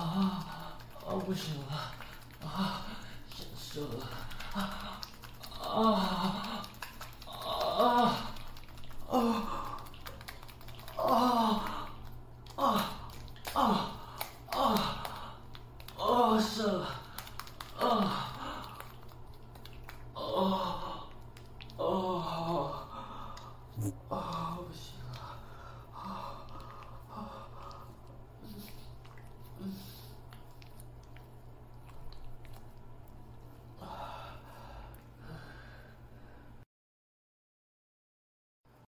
啊啊，不行了，啊，吓死了，啊啊啊啊啊啊啊啊啊啊，吓死了，啊啊啊啊，不行。